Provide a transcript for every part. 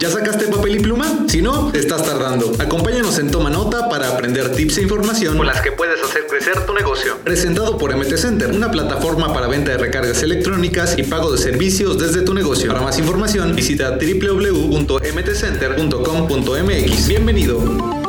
¿Ya sacaste papel y pluma? Si no, estás tardando. Acompáñanos en Toma Nota para aprender tips e información con las que puedes hacer crecer tu negocio. Presentado por MT Center, una plataforma para venta de recargas electrónicas y pago de servicios desde tu negocio. Para más información, visita www.mtcenter.com.mx. Bienvenido.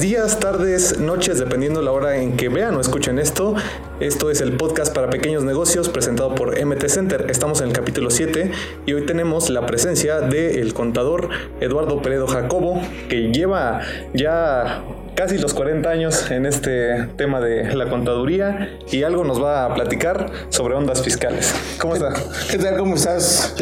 Días, tardes, noches, dependiendo la hora en que vean o escuchen esto. Esto es el podcast para pequeños negocios presentado por MT Center. Estamos en el capítulo 7 y hoy tenemos la presencia del contador Eduardo Peredo Jacobo, que lleva ya casi los 40 años en este tema de la contaduría y algo nos va a platicar sobre ondas fiscales. ¿Cómo está? ¿Qué tal? ¿Cómo estás,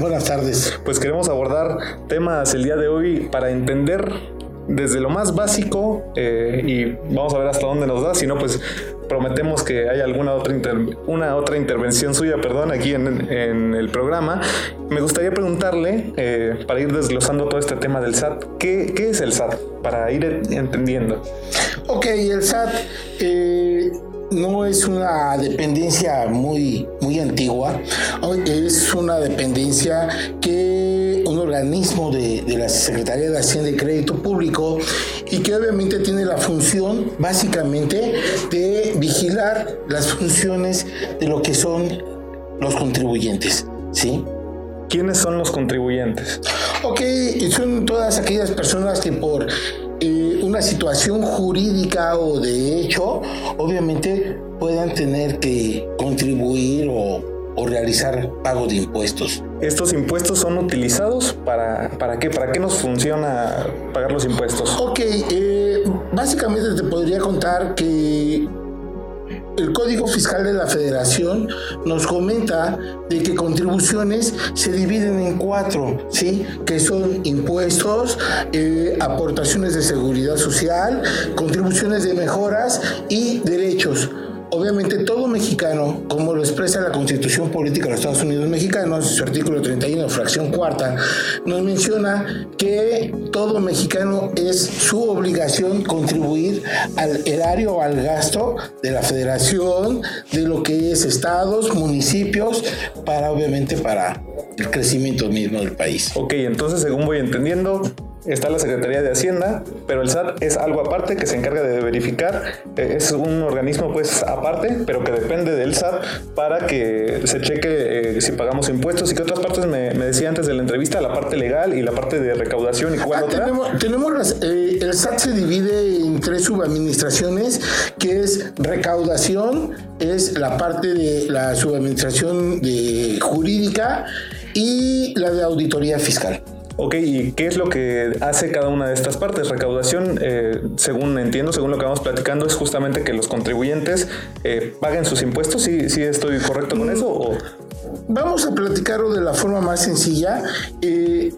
Buenas tardes. Pues queremos abordar temas el día de hoy para entender desde lo más básico eh, y vamos a ver hasta dónde nos da, si no pues prometemos que hay alguna otra una otra intervención suya, perdón, aquí en, el programa. Me gustaría preguntarle, eh, para ir desglosando todo este tema del SAT, ¿qué, ¿qué, es el SAT? Para ir entendiendo. Ok, el SAT eh, no es una dependencia muy, muy antigua, es una dependencia que organismo de, de, la Secretaría de Hacienda y Crédito Público y que obviamente tiene la función básicamente de vigilar las funciones de lo que son los contribuyentes, ¿sí? ¿Quiénes son los contribuyentes? Ok, son todas aquellas personas que por eh, una situación jurídica o de hecho, obviamente puedan tener que contribuir o, realizar pago de impuestos. ¿Estos impuestos son utilizados para, para qué? ¿Para qué nos funciona pagar los impuestos? Ok, eh, básicamente te podría contar que el Código Fiscal de la Federación nos comenta de que contribuciones se dividen en cuatro, ¿sí? Que son impuestos, eh, aportaciones de seguridad social, contribuciones de mejoras y derechos. Obviamente todo mexicano, como lo expresa la Constitución Política de los Estados Unidos Mexicanos, su artículo 31, fracción cuarta, nos menciona que todo mexicano es su obligación contribuir al erario o al gasto de la federación, de lo que es estados, municipios, para obviamente para el crecimiento mismo del país. Ok, entonces según voy entendiendo, está la Secretaría de Hacienda, pero el SAT es algo aparte que se encarga de verificar, eh, es un organismo pues aparte, pero que depende del SAT para que se cheque eh, si pagamos impuestos. Y que otras partes me, decía antes de la entrevista, la parte legal y la parte de recaudación y cuál ah, Tenemos, eh, el SAT se divide en tres subadministraciones, que es recaudación, es la parte de la subadministración de jurídica y la de auditoría fiscal. Ok, ¿y qué es lo que hace cada una de estas partes? Recaudación, eh, según entiendo, según lo que vamos platicando, es justamente que los contribuyentes eh, paguen sus impuestos. ¿Sí, ¿Sí estoy correcto con eso? O? Vamos a platicarlo de la forma más sencilla. Eh,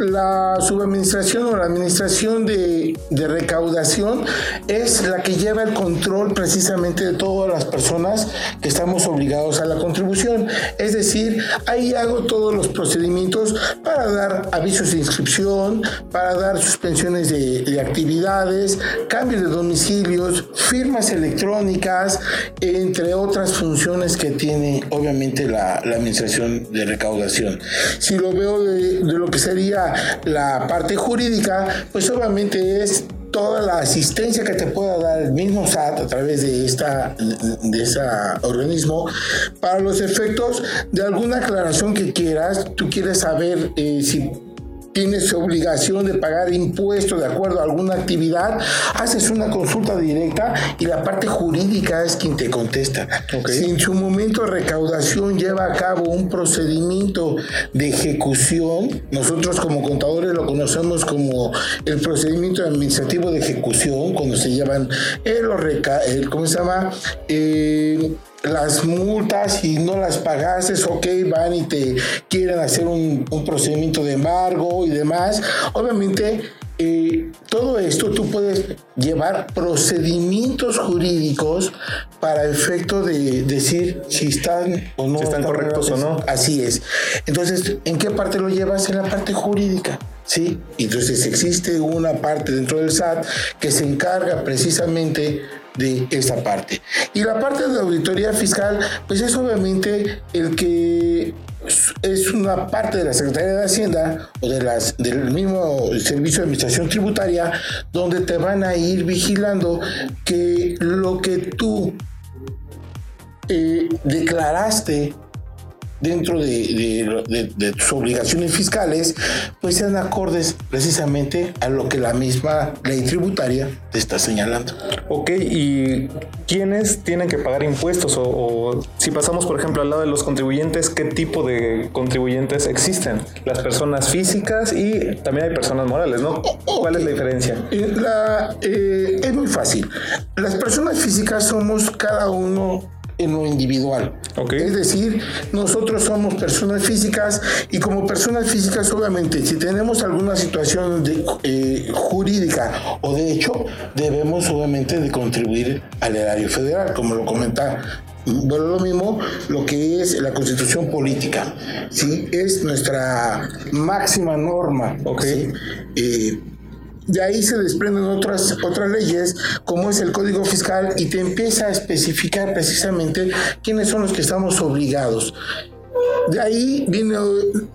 la subadministración o la administración de, recaudación es la que lleva el control precisamente de todas las personas que estamos obligados a la contribución. Es decir, ahí hago todos los procedimientos para dar avisos de inscripción, para dar suspensiones de, actividades, cambios de domicilios, firmas electrónicas, entre otras funciones que tiene obviamente la, administración de recaudación. Si lo veo de lo que sería la parte jurídica, pues obviamente es toda la asistencia que te pueda dar el mismo SAT a través de esta de ese organismo para los efectos de alguna aclaración que quieras tú quieres saber eh, si tienes obligación de pagar impuestos de acuerdo a alguna actividad, haces una consulta directa y la parte jurídica es quien te contesta. Si en su momento recaudación lleva a cabo un procedimiento de ejecución, nosotros como contadores lo conocemos como el procedimiento administrativo de ejecución, cuando se llevan el, el ¿cómo se llama? Eh, las multas y no las pagases, ok, van y te quieren hacer un, procedimiento de embargo y demás. Obviamente, eh, todo esto tú puedes llevar procedimientos jurídicos para efecto de decir si están o no están correctos o no. Así es. Entonces, ¿en qué parte lo llevas? En la parte jurídica. ¿sí? Entonces existe una parte dentro del SAT que se encarga precisamente de esta parte. Y la parte de auditoría fiscal, pues es obviamente el que es una parte de la Secretaría de Hacienda o de las, del mismo Servicio de Administración Tributaria donde te van a ir vigilando que lo que tú eh, declaraste dentro de, tus obligaciones fiscales, pues sean acordes precisamente a lo que la misma ley tributaria te está señalando. Ok, ¿y quiénes tienen que pagar impuestos? O, si pasamos, por ejemplo, al lado de los contribuyentes, ¿qué tipo de contribuyentes existen? Las personas físicas y también hay personas morales, ¿no? ¿Cuál es la diferencia? Eh, la, eh, es muy fácil. Las personas físicas somos cada uno en lo individual. Es decir, nosotros somos personas físicas y como personas físicas obviamente si tenemos alguna situación de, eh, jurídica o de hecho debemos obviamente de contribuir al erario federal, como lo comenta bueno, lo mismo lo que es la constitución política, ¿sí? Es nuestra máxima norma, okay. Eh, de ahí se desprenden otras, otras leyes, como es el Código Fiscal, y te empieza a especificar precisamente quiénes son los que estamos obligados. De ahí vienen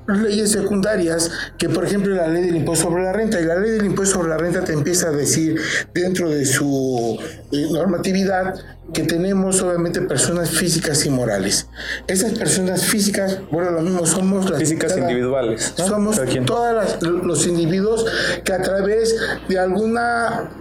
leyes secundarias, que por ejemplo la ley del impuesto sobre la renta, y la ley del impuesto sobre la renta te empieza a decir dentro de su eh, normatividad que tenemos obviamente personas físicas y morales. Esas personas físicas, bueno, lo mismo somos las físicas individuales. Somos todos los individuos que a través de alguna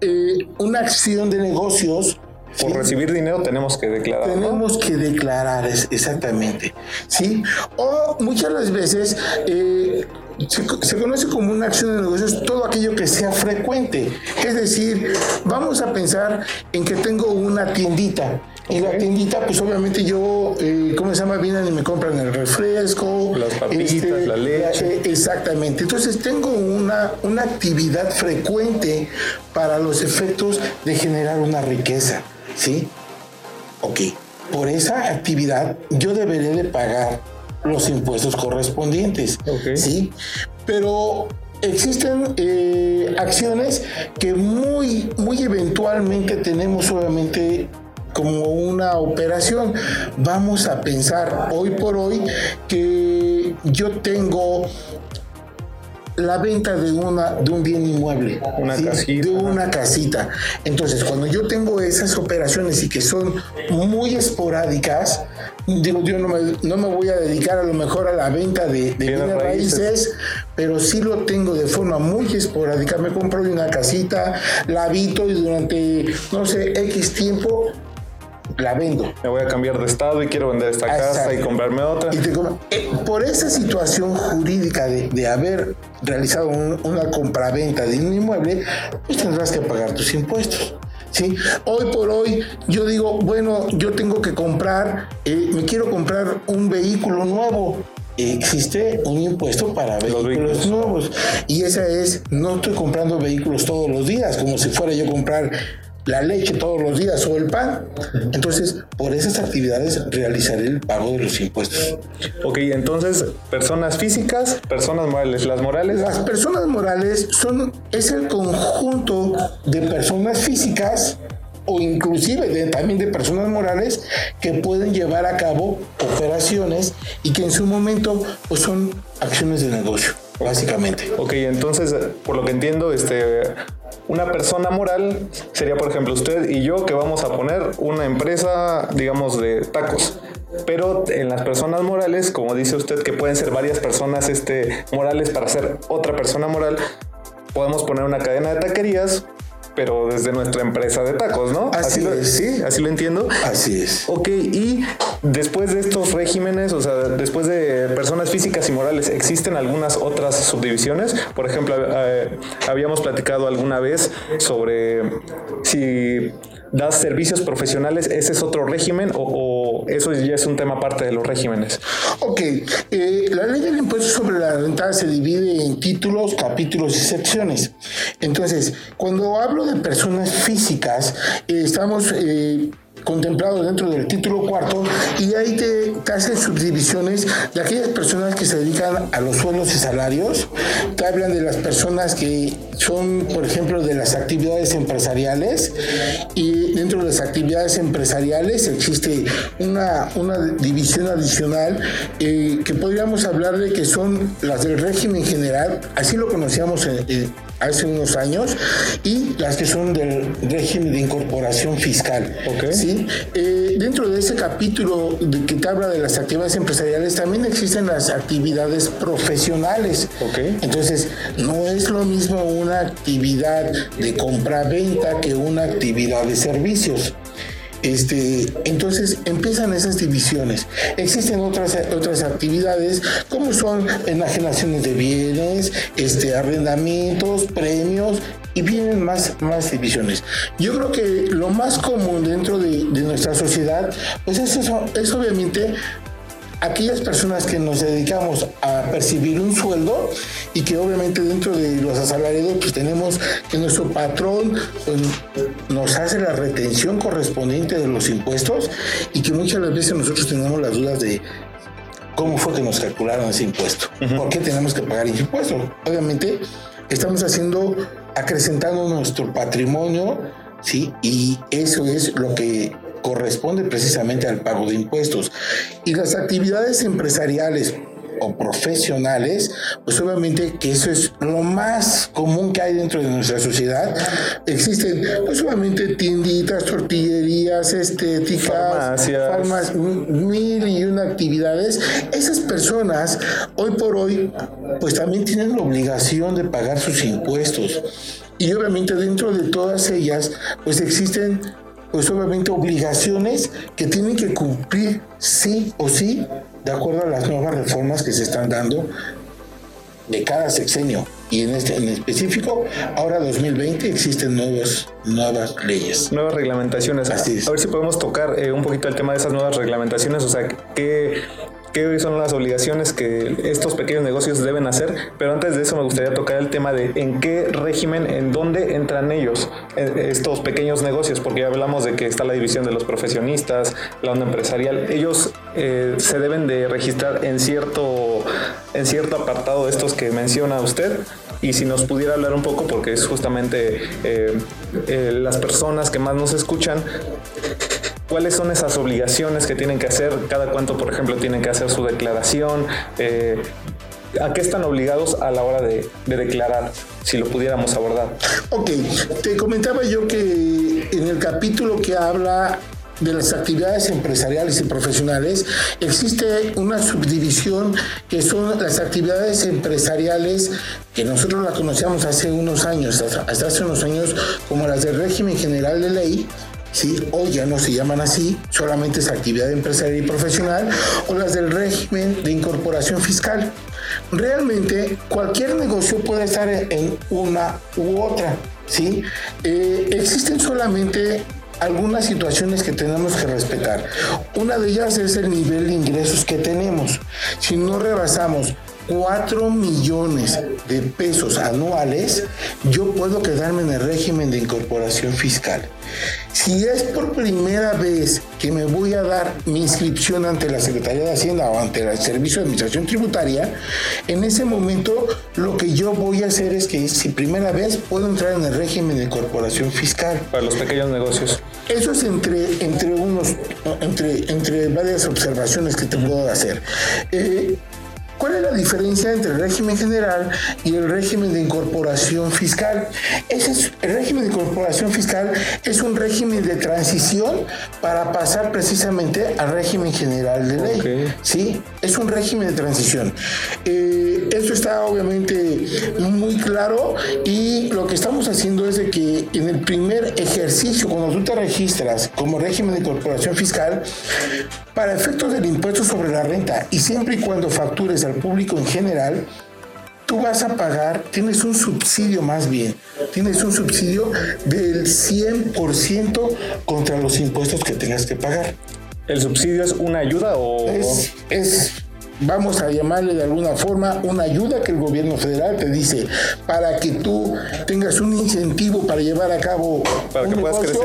eh, una acción de negocios por recibir dinero tenemos que declarar. Tenemos que declarar, exactamente. ¿Sí? O muchas las veces eh, se, conoce como una acción de negocios todo aquello que sea frecuente. Es decir, vamos a pensar en que tengo una tiendita. En la tiendita, pues obviamente yo, eh, ¿cómo se llama? Vienen y me compran el refresco. Las papitas, este, la leche. exactamente. Entonces tengo una, una actividad frecuente para los efectos de generar una riqueza. ¿Sí? Ok. Por esa actividad yo deberé de pagar los impuestos correspondientes. ¿Sí? Pero existen eh, acciones que muy, muy eventualmente tenemos obviamente como una operación. Vamos a pensar hoy por hoy que yo tengo la venta de, una, de un bien inmueble, una casita. de una casita. Entonces, cuando yo tengo esas operaciones y que son muy esporádicas, digo, yo no me, no me voy a dedicar a lo mejor a la venta de, de bienes raíces, pero sí lo tengo de forma muy esporádica. Me compro una casita, la habito y durante, no sé, X tiempo la vendo. Me voy a cambiar de estado y quiero vender esta casa y comprarme otra. Eh, por esa situación jurídica de, haber realizado una compraventa de un inmueble, pues tendrás que pagar tus impuestos. ¿sí? Hoy por hoy yo digo, bueno, yo tengo que comprar, eh, me quiero comprar un vehículo nuevo. Existe un impuesto para vehículos, nuevos. Y esa es, no estoy comprando vehículos todos los días, como si fuera yo comprar la leche todos los días o el pan. Entonces, por esas actividades realizaré el pago de los impuestos. Ok, entonces, personas físicas, personas morales. Las morales. Las personas morales son, es el conjunto de personas físicas o inclusive también de personas morales que pueden llevar a cabo operaciones y que en su momento pues son acciones de negocio, básicamente. Ok, entonces, por lo que entiendo, este una persona moral sería, por ejemplo, usted y yo que vamos a poner una empresa, digamos, de tacos. Pero en las personas morales, como dice usted, que pueden ser varias personas este, morales para ser otra persona moral, podemos poner una cadena de taquerías pero desde nuestra empresa de tacos, ¿no? Así, lo, es. Sí, así lo entiendo. Así es. Ok, y después de estos regímenes, o sea, después de personas físicas y morales, ¿existen algunas otras subdivisiones? Por ejemplo, eh, habíamos platicado alguna vez sobre si das servicios profesionales, ¿ese es otro régimen o, eso ya es un tema aparte de los regímenes? Ok, eh, la ley del impuesto sobre la renta se divide en títulos, capítulos y secciones. Entonces, cuando hablo de personas físicas, eh, estamos... Eh, contemplado dentro del título cuarto y te, te hacen subdivisiones de aquellas personas que se dedican a los sueldos y salarios, te hablan de las personas que son, por ejemplo, de las actividades empresariales y dentro de las actividades empresariales existe una, una división adicional eh, que podríamos hablar de que son las del régimen general, así lo conocíamos en, hace unos años y las que son del régimen de incorporación fiscal. ¿sí? Eh, dentro de ese capítulo de que te habla de las actividades empresariales también existen las actividades profesionales. Entonces, no es lo mismo una actividad de compra-venta que una actividad de servicios. Este, entonces empiezan esas divisiones. Existen otras, otras actividades como son enajenaciones de bienes, este, arrendamientos, premios y vienen más, más divisiones. Yo creo que lo más común dentro de, de nuestra sociedad, pues es, eso, es obviamente aquellas personas que nos dedicamos a percibir un sueldo y que obviamente dentro de los asalariados pues tenemos que nuestro patrón pues, nos hace la retención correspondiente de los impuestos y que muchas veces nosotros tenemos las dudas de cómo fue que nos calcularon ese impuesto, por qué tenemos que pagar ese impuesto. Obviamente estamos haciendo, acrecentando nuestro patrimonio, ¿sí? Y eso es lo que corresponde precisamente al pago de impuestos. Y las actividades empresariales o profesionales, pues obviamente que eso es lo más común que hay dentro de nuestra sociedad. Existen, pues obviamente tienditas, tortillerías, estéticas, farmacias, mil y una actividades. Esas personas, hoy por hoy, pues también tienen la obligación de pagar sus impuestos. Y obviamente dentro de todas ellas, pues existen pues obviamente obligaciones que tienen que cumplir sí o sí de acuerdo a las nuevas reformas que se están dando de cada sexenio. Y en este en específico, ahora 2020 existen nuevas, nuevas leyes. Nuevas reglamentaciones. Así A ver si podemos tocar eh, un poquito el tema de esas nuevas reglamentaciones, o sea, qué qué son las obligaciones que estos pequeños negocios deben hacer, pero antes de eso me gustaría tocar el tema de en qué régimen, en dónde entran ellos, eh, estos pequeños negocios, porque ya hablamos de que está la división de los profesionistas, la onda empresarial, ellos eh, se deben de registrar en cierto, en cierto apartado de estos que menciona usted, y si nos pudiera hablar un poco, porque es justamente eh, las personas que más nos escuchan, cuáles son esas obligaciones que tienen que hacer, cada cuánto, por ejemplo, tienen que hacer su declaración, eh, a qué están obligados a la hora de, declarar, si lo pudiéramos abordar. Ok, te comentaba yo que en el capítulo que habla de las actividades empresariales y profesionales, existe una subdivisión que son las actividades empresariales que nosotros la conocíamos hace unos años, hasta hace unos años, como las del régimen general de ley, ¿sí? Hoy ya no se llaman así, solamente es actividad empresarial y profesional, o las del régimen de incorporación fiscal. Realmente cualquier negocio puede estar en una u otra, ¿sí? Eh, existen solamente algunas situaciones que tenemos que respetar. Una de ellas es el nivel de ingresos que tenemos. Si no rebasamos 4 millones de pesos anuales, yo puedo quedarme en el régimen de incorporación fiscal. Si es por primera vez que me voy a dar mi inscripción ante la Secretaría de Hacienda o ante el Servicio de Administración Tributaria, en ese momento lo que yo voy a hacer es que si primera vez puedo entrar en el régimen de incorporación fiscal. Para los pequeños negocios. Eso es entre, entre unos, entre, entre varias observaciones que te puedo hacer. Eh, ¿Cuál es la diferencia entre el régimen general y el régimen de incorporación fiscal? Ese es, el régimen de incorporación fiscal es un régimen de transición para pasar precisamente al régimen general de ley. ¿sí? Es un régimen de transición. Eh, eso está obviamente muy claro y lo que estamos haciendo es de que en el primer ejercicio, cuando tú te registras como régimen de incorporación fiscal, para efectos del impuesto sobre la renta y siempre y cuando factures al público en general, tú vas a pagar, tienes un subsidio más bien, tienes un subsidio del 100% contra los impuestos que tengas que pagar. ¿El subsidio es una ayuda o...? Es, es vamos a llamarle de alguna forma, una ayuda que el gobierno federal te dice para que tú tengas un incentivo para llevar a cabo. Para que puedas crecer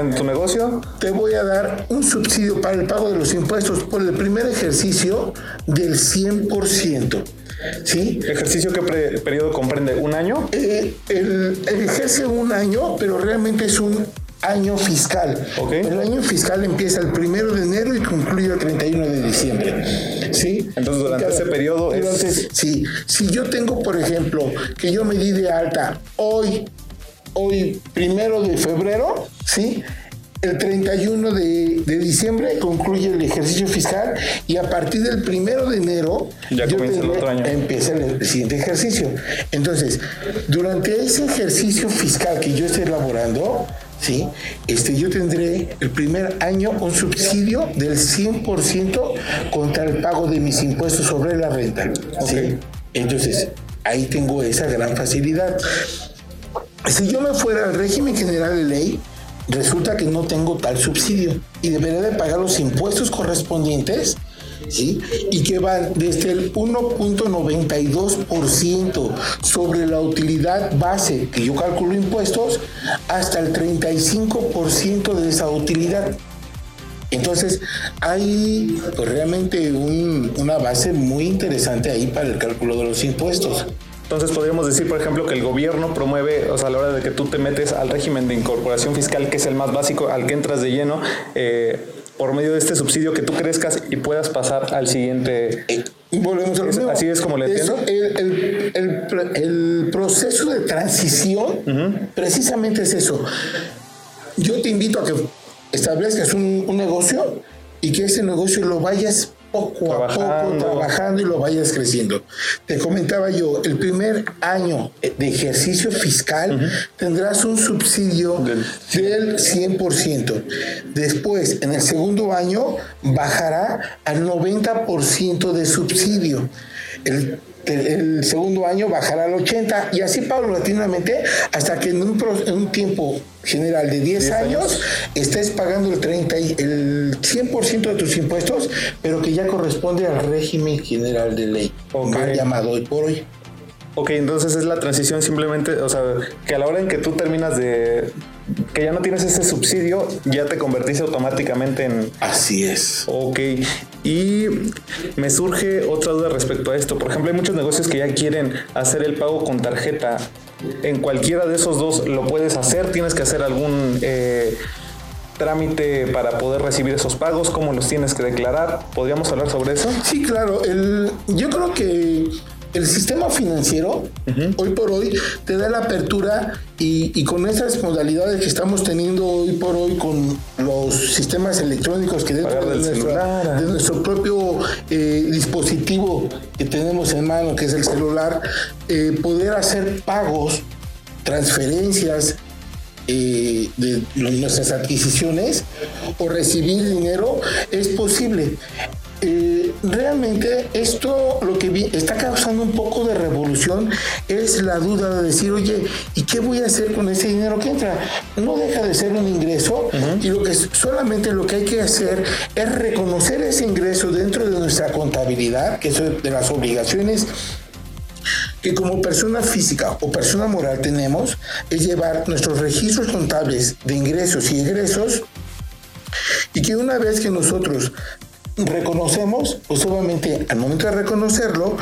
en, tu negocio. Te voy a dar un subsidio para el pago de los impuestos por el primer ejercicio del 100%. ¿Sí? ¿Ejercicio qué periodo comprende? ¿Un año? Eh, el, ejerce un año, pero realmente es un año fiscal. El año fiscal empieza el primero de enero y concluye el 31 de diciembre. ¿Sí? Entonces, durante ese periodo. Entonces, sí. Si yo tengo, por ejemplo, que yo me di de alta hoy, hoy, primero de febrero, ¿sí? El 31 de, diciembre concluye el ejercicio fiscal y a partir del primero de enero ya comienza el otro año. empieza el, siguiente ejercicio. Entonces, durante ese ejercicio fiscal que yo estoy elaborando, ¿sí? Este, yo tendré el primer año un subsidio del 100% contra el pago de mis impuestos sobre la renta. ¿sí? Entonces, ahí tengo esa gran facilidad. Si yo me fuera al régimen general de ley, resulta que no tengo tal subsidio y debería de pagar los impuestos correspondientes, ¿sí? Y que van desde el 1.92% sobre la utilidad base que yo calculo impuestos hasta el 35% de esa utilidad. Entonces, hay pues, realmente una base muy interesante ahí para el cálculo de los impuestos. Entonces podríamos decir, por ejemplo, que el gobierno promueve, o sea, a la hora de que tú te metes al régimen de incorporación fiscal, que es el más básico, al que entras de lleno, eh, por medio de este subsidio que tú crezcas y puedas pasar al siguiente. Eh, volvemos a lo Así es como le entiendo. El, proceso de transición precisamente es eso. Yo te invito a que establezcas un, un negocio y que ese negocio lo vayas poco a poco trabajando y lo vayas creciendo. Te comentaba yo, el primer año de ejercicio fiscal tendrás un subsidio del, del 100%. Después, en el segundo año, bajará al 90% de subsidio. El el, segundo año bajará al 80 y así paulatinamente hasta que en un, en un tiempo general de 10, años, estés pagando el 30 el 100% de tus impuestos, pero que ya corresponde al régimen general de ley, mal llamado hoy por hoy. Ok, entonces es la transición simplemente, o sea, que a la hora en que tú terminas de, que ya no tienes ese subsidio, ya te convertiste automáticamente en... Así es. Ok, y me surge otra duda respecto a esto. Por ejemplo, hay muchos negocios que ya quieren hacer el pago con tarjeta. En cualquiera de esos dos lo puedes hacer, tienes que hacer algún... Eh, trámite para poder recibir esos pagos, cómo los tienes que declarar. ¿Podríamos hablar sobre eso? Sí, claro. Yo creo que el sistema financiero, hoy por hoy, te da la apertura y, con esas modalidades que estamos teniendo hoy por hoy con los sistemas electrónicos que dentro de, nuestro propio eh, dispositivo que tenemos en mano, que es el celular, eh, poder hacer pagos, transferencias, eh, de nuestras adquisiciones o recibir dinero es posible. Eh, realmente esto lo que está causando un poco de revolución es la duda de decir, oye, ¿y qué voy a hacer con ese dinero que entra? No deja de ser un ingreso y lo que solamente lo que hay que hacer es reconocer ese ingreso dentro de nuestra contabilidad, que es de las obligaciones que como persona física o persona moral tenemos es llevar nuestros registros contables de ingresos y egresos y que una vez que nosotros reconocemos, pues obviamente al momento de reconocerlo,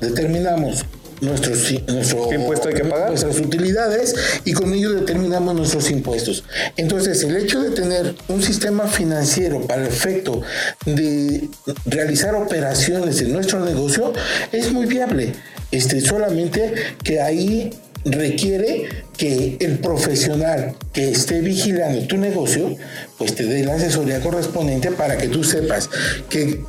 determinamos nuestros, nuestro, impuesto hay que pagar? nuestras utilidades y con ello determinamos nuestros impuestos. Entonces, el hecho de tener un sistema financiero para el efecto de realizar operaciones en nuestro negocio es muy viable. Este, solamente que ahí requiere que el profesional que esté vigilando tu negocio, pues te dé la asesoría correspondiente para que tú sepas que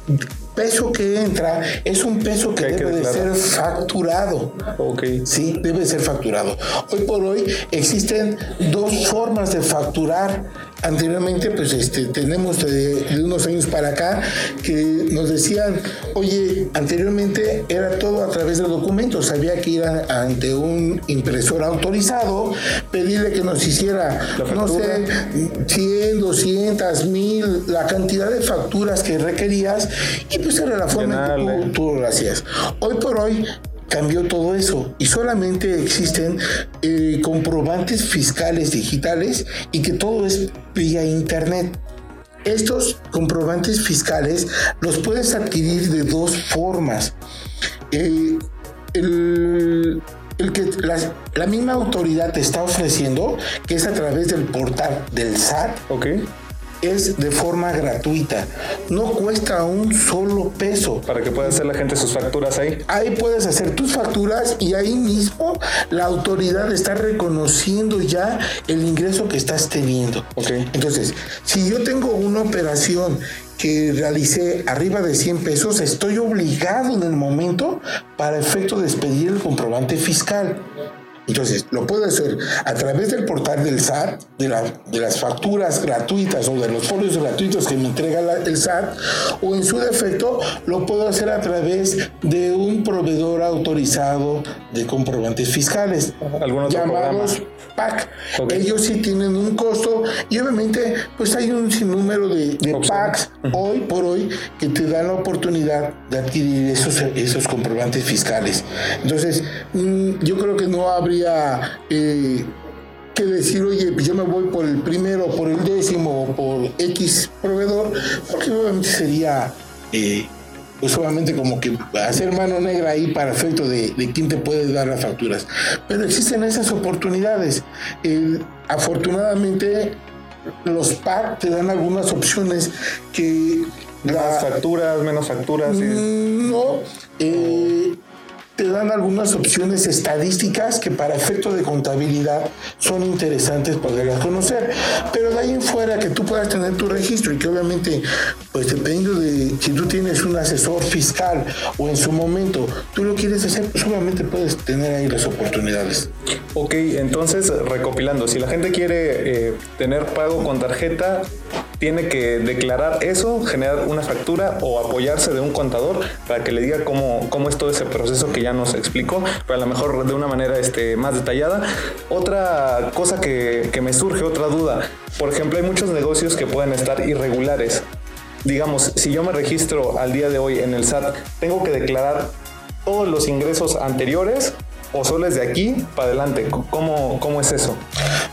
peso que entra es un peso que debe de ser facturado. Ok. Sí, debe ser facturado. Hoy por hoy existen dos formas de facturar anteriormente pues este tenemos de, unos años para acá que nos decían oye anteriormente era todo a través de documentos había que ir ante un impresor autorizado pedirle que nos hiciera no sé 100 200 mil la cantidad de facturas que requerías y pues era la forma en que tú lo hacías. Hoy por hoy cambió todo eso y solamente existen eh, comprobantes fiscales digitales y que todo es vía internet. Estos comprobantes fiscales los puedes adquirir de dos formas. Eh, el que la, la misma autoridad te está ofreciendo, que es a través del portal del SAT, Ok. Es de forma gratuita. No cuesta un solo peso. Para que pueda hacer la gente sus facturas ahí. Ahí puedes hacer tus facturas y ahí mismo la autoridad está reconociendo ya el ingreso que estás teniendo. Ok. Entonces, si yo tengo una operación que realicé arriba de 100 pesos, estoy obligado en el momento para efecto de expedir el comprobante fiscal. Entonces, lo puedo hacer a través del portal del SAT, de, la- de las facturas gratuitas o de los folios gratuitos que me entrega la- el SAT, o en su defecto, lo puedo hacer a través de un proveedor autorizado de comprobantes fiscales, ¿Algún otro llamados programa? PAC. Ellos sí tienen un costo y obviamente pues hay un sinnúmero de, de. PACs hoy por hoy que te dan la oportunidad de adquirir esos, esos comprobantes fiscales. Entonces, mm, yo creo que no habría eh, que decir, oye, pues yo me voy por el primero, por el décimo o por X proveedor, porque obviamente sería... eh, pues obviamente como que hacer mano negra ahí para efecto de, de quién te puede dar las facturas. Pero existen esas oportunidades. Eh, afortunadamente los PAC te dan algunas opciones que Más la, facturas, menos facturas. Mm, no, eh, te dan algunas opciones estadísticas que para efecto de contabilidad son interesantes poderlas conocer. Pero de ahí en fuera que tú puedas tener tu registro y que obviamente, pues dependiendo de si tú tienes un asesor fiscal o en su momento tú lo quieres hacer, pues obviamente puedes tener ahí las oportunidades. Ok, entonces recopilando, si la gente quiere eh, tener pago con tarjeta, tiene que declarar eso, generar una factura o apoyarse de un contador para que le diga cómo, cómo es todo ese proceso que ya nos explicó, pero a lo mejor de una manera este, más detallada. Otra cosa que, que me surge, otra duda, por ejemplo, hay muchos negocios que pueden estar irregulares. Digamos, si yo me registro al día de hoy en el SAT, tengo que declarar todos los ingresos anteriores o solo es de aquí para adelante. ¿Cómo, cómo es eso?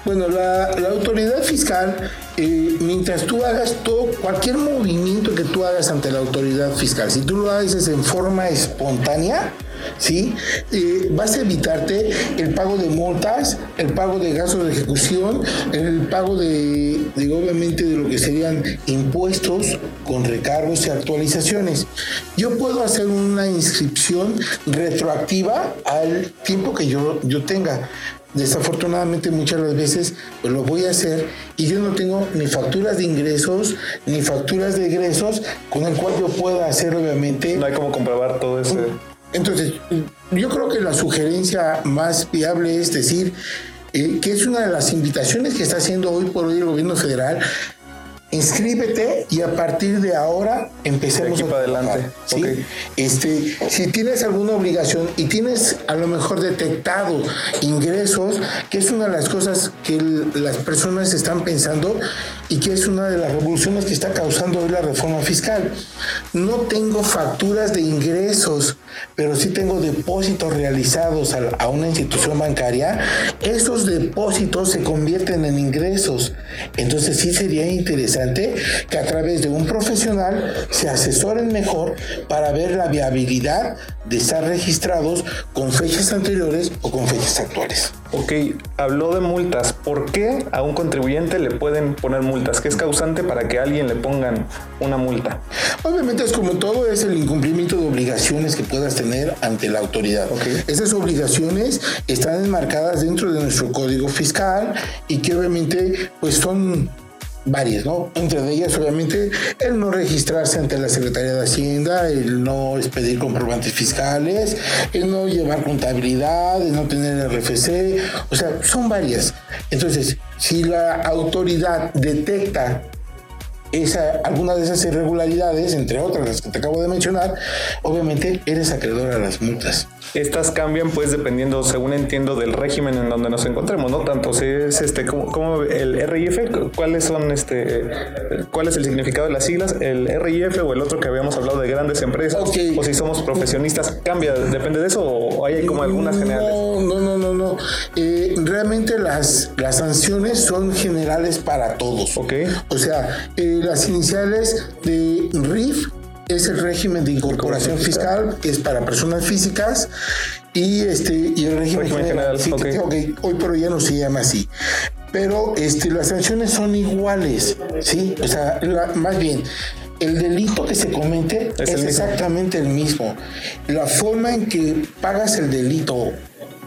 Bueno, la, la autoridad fiscal, eh, mientras tú hagas todo, cualquier movimiento que tú hagas ante la autoridad fiscal, si tú lo haces en forma espontánea, ¿sí? Eh, vas a evitarte el pago de multas, el pago de gastos de ejecución, el pago de, de, obviamente de lo que serían impuestos con recargos y actualizaciones. Yo puedo hacer una inscripción retroactiva al tiempo que yo, yo tenga. Desafortunadamente muchas de las veces pues lo voy a hacer y yo no tengo ni facturas de ingresos ni facturas de egresos con el cual yo pueda hacer obviamente No hay como comprobar todo ese... entonces, yo creo que la sugerencia más viable es decir eh, que es una de las invitaciones que está haciendo hoy por hoy el gobierno federal. Inscríbete y a partir de ahora empecemos De aquí para adelante. ¿sí? Este, si tienes alguna obligación y tienes a lo mejor detectado ingresos, que es una de las cosas que las personas están pensando y que es una de las revoluciones que está causando hoy la reforma fiscal. No tengo facturas de ingresos, pero sí tengo depósitos realizados a, una institución bancaria. Esos depósitos se convierten en ingresos. Entonces sí sería interesante que a través de un profesional se asesoren mejor para ver la viabilidad de estar registrados con fechas anteriores o con fechas actuales. Ok, habló de multas. ¿Por qué a un contribuyente le pueden poner multas? ¿Qué es causante para que a alguien le pongan una multa? Obviamente es como todo, es el incumplimiento de obligaciones que puedas tener ante la autoridad. Ok. Esas obligaciones están enmarcadas dentro de nuestro código fiscal y que obviamente pues son varias, ¿no? Entre ellas, obviamente, el no registrarse ante la Secretaría de Hacienda, el no expedir comprobantes fiscales, el no llevar contabilidad, el no tener RFC, o sea, son varias. Entonces, si la autoridad detecta esa, alguna de esas irregularidades, entre otras las que te acabo de mencionar, obviamente eres acreedor a las multas. Estas cambian pues dependiendo, según entiendo, del régimen en donde nos encontremos, ¿no? Tanto si es este como, como el RIF, cuáles son este cuál es el significado de las siglas, el RIF o el otro que habíamos hablado de grandes empresas, o si somos profesionistas, cambia, depende de eso, o hay como algunas generales. No, no, no, no, no. Eh, realmente las, las sanciones son generales para todos. Ok. O sea, eh, las iniciales de RIF es el régimen de incorporación fiscal, que es para personas físicas, y este y el régimen, general. hoy por hoy ya no se llama así. Pero este, las sanciones son iguales, ¿sí? O sea, más bien, el delito que se comete es, exactamente el mismo. La forma en que pagas el delito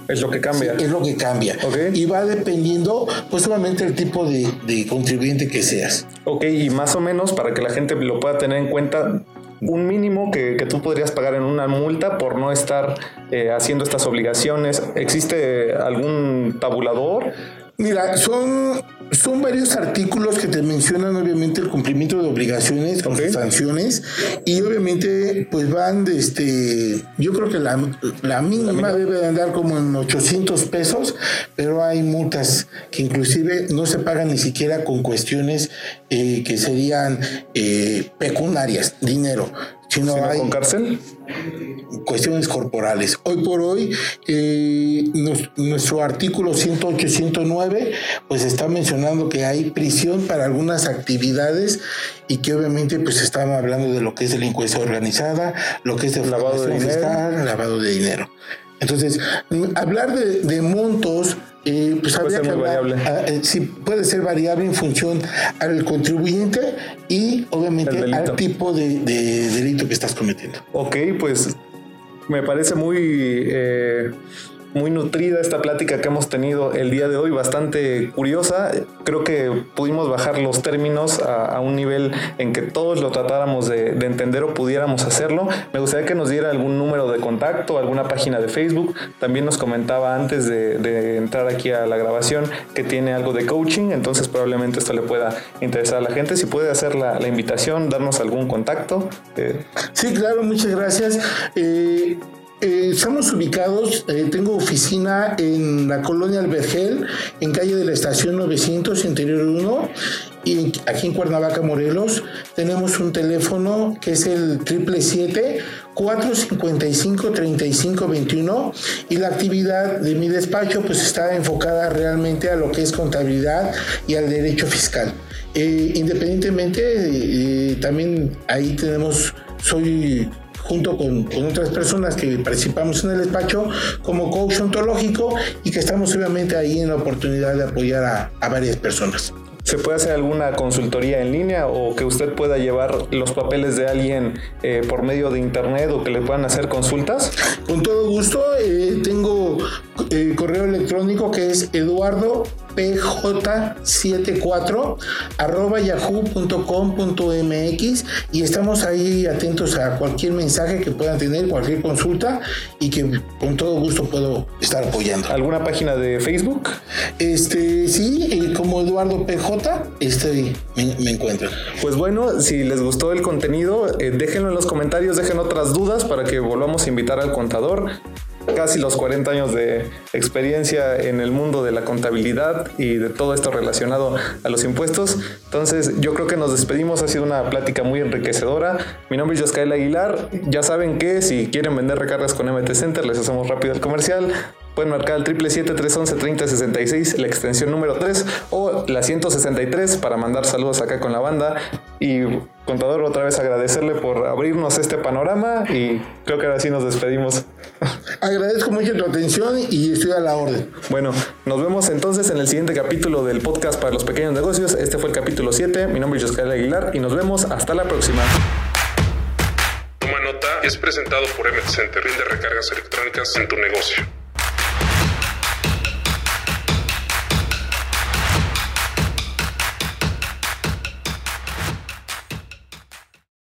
es lo que cambia. es lo que cambia. Y va dependiendo, pues solamente el tipo de, contribuyente que seas. Ok, y más o menos para que la gente lo pueda tener en cuenta, un mínimo que, tú podrías pagar en una multa por no estar eh, haciendo estas obligaciones. ¿Existe algún tabulador? Mira, son, son varios artículos que te mencionan obviamente el cumplimiento de obligaciones con sanciones y obviamente pues van de este, yo creo que la, mínima debe de andar como en 800 pesos, pero hay multas que inclusive no se pagan ni siquiera con cuestiones eh, que serían eh, pecuniarias, dinero sino con cárcel cuestiones corporales. Hoy por hoy, eh, nuestro artículo 108-109, pues está mencionando que hay prisión para algunas actividades y que obviamente pues estamos hablando de lo que es delincuencia organizada, lo que es el lavado de dinero. lavado de dinero. Entonces, hablar de, montos, eh, pues habría que hablar, ah, eh, puede ser variable en función al contribuyente y obviamente al tipo de, delito que estás cometiendo. Ok, pues me parece muy... Eh, muy nutrida esta plática que hemos tenido el día de hoy, bastante curiosa. Creo que pudimos bajar los términos a, un nivel en que todos lo tratáramos de, entender o pudiéramos hacerlo. Me gustaría que nos diera algún número de contacto, alguna página de Facebook. También nos comentaba antes de, entrar aquí a la grabación que tiene algo de coaching, entonces probablemente esto le pueda interesar a la gente. Si puede hacer la, invitación, darnos algún contacto. Eh. Sí, claro, muchas gracias. Eh, eh, estamos ubicados, eh, tengo oficina en la colonia Albergel, en calle de la estación 900, interior 1, y aquí en Cuernavaca, Morelos, tenemos un teléfono que es el 777-455-3521 y la actividad de mi despacho pues está enfocada realmente a lo que es contabilidad y al derecho fiscal. Eh, independientemente, también ahí tenemos, soy junto con, otras personas que participamos en el despacho como coach ontológico y que estamos obviamente ahí en la oportunidad de apoyar a, varias personas. ¿Se puede hacer alguna consultoría en línea o que usted pueda llevar los papeles de alguien eh, por medio de internet o que le puedan hacer consultas? Con todo gusto. Eh, tengo eh, correo electrónico que es eduardo pj74 arroba yahoo.com.mx y estamos ahí atentos a cualquier mensaje que puedan tener, cualquier consulta y que con todo gusto puedo estar apoyando. ¿Alguna página de Facebook? Este, sí, como Eduardo PJ, este, me, me encuentran. Pues bueno, si les gustó el contenido, eh, déjenlo en los comentarios, dejen otras dudas para que volvamos a invitar al contador casi los 40 años de experiencia en el mundo de la contabilidad y de todo esto relacionado a los impuestos. Entonces, yo creo que nos despedimos. Ha sido una plática muy enriquecedora. Mi nombre es Joscael Aguilar. Ya saben que si quieren vender recargas con MT Center, les hacemos rápido el comercial pueden marcar el 777-311-3066, la extensión número 3 o la 163 para mandar saludos acá con la banda. Y contador, otra vez agradecerle por abrirnos este panorama y creo que ahora sí nos despedimos. Agradezco mucho tu atención y estoy a la orden. Bueno, nos vemos entonces en el siguiente capítulo del podcast para los pequeños negocios. Este fue el capítulo 7. Mi nombre es José Aguilar y nos vemos hasta la próxima. Toma nota es presentado por MT Center, de recargas electrónicas en tu negocio.